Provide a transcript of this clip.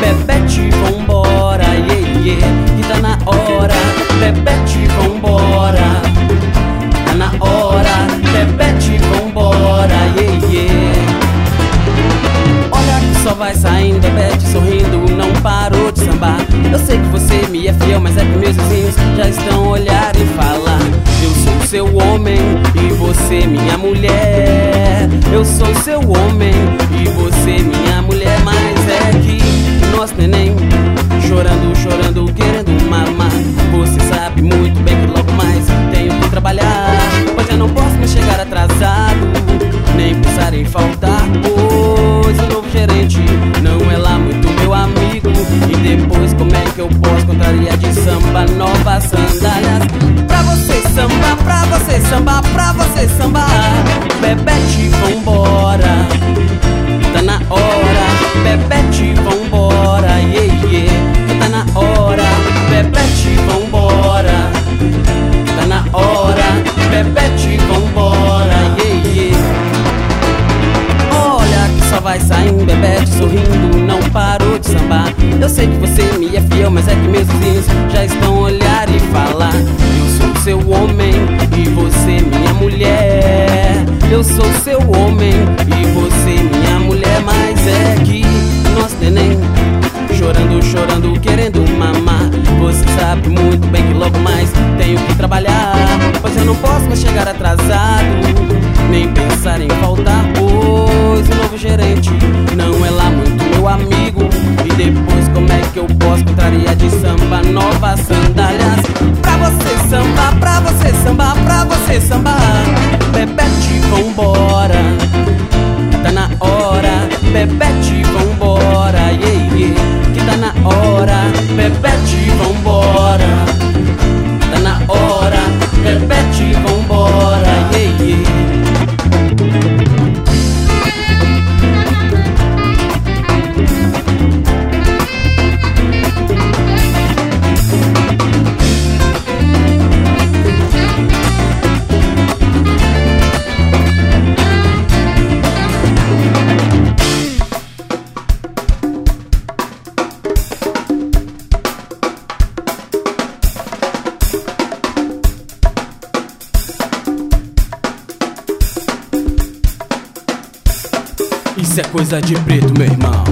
Bebete, vambora, iê, iê, que tá na hora. Bebete, vambora, tá na hora. Bebete, vambora, iê, iê. Olha que só vai saindo, bebete, sorrindo, não parou de sambar. Eu sei que você me é fiel, mas é que meus vizinhos já estão olhar e falar. Eu sou seu homem e você minha mulher. Eu sou seu homem e você minha mulher, mas é que atrasado, nem pensar em faltar. Pois o novo gerente não é lá muito meu amigo. E depois, como é que eu posso contrariar de samba novas sandálias? Pra você samba, pra você samba, pra você samba. Bebete, vambora. Tá na hora, Bebete, vambora. E você minha mulher. Eu sou seu homem e você minha mulher, mas é que nós neném chorando, chorando, querendo mamar. Você sabe muito bem que logo mais tenho que trabalhar, pois eu não posso mais chegar atrasado, nem pensar em faltar. Pois o novo gerente não é lá muito meu amigo. E depois, como é que eu posso contrariar de samba novas sandálias? Isso é coisa de preto, meu irmão.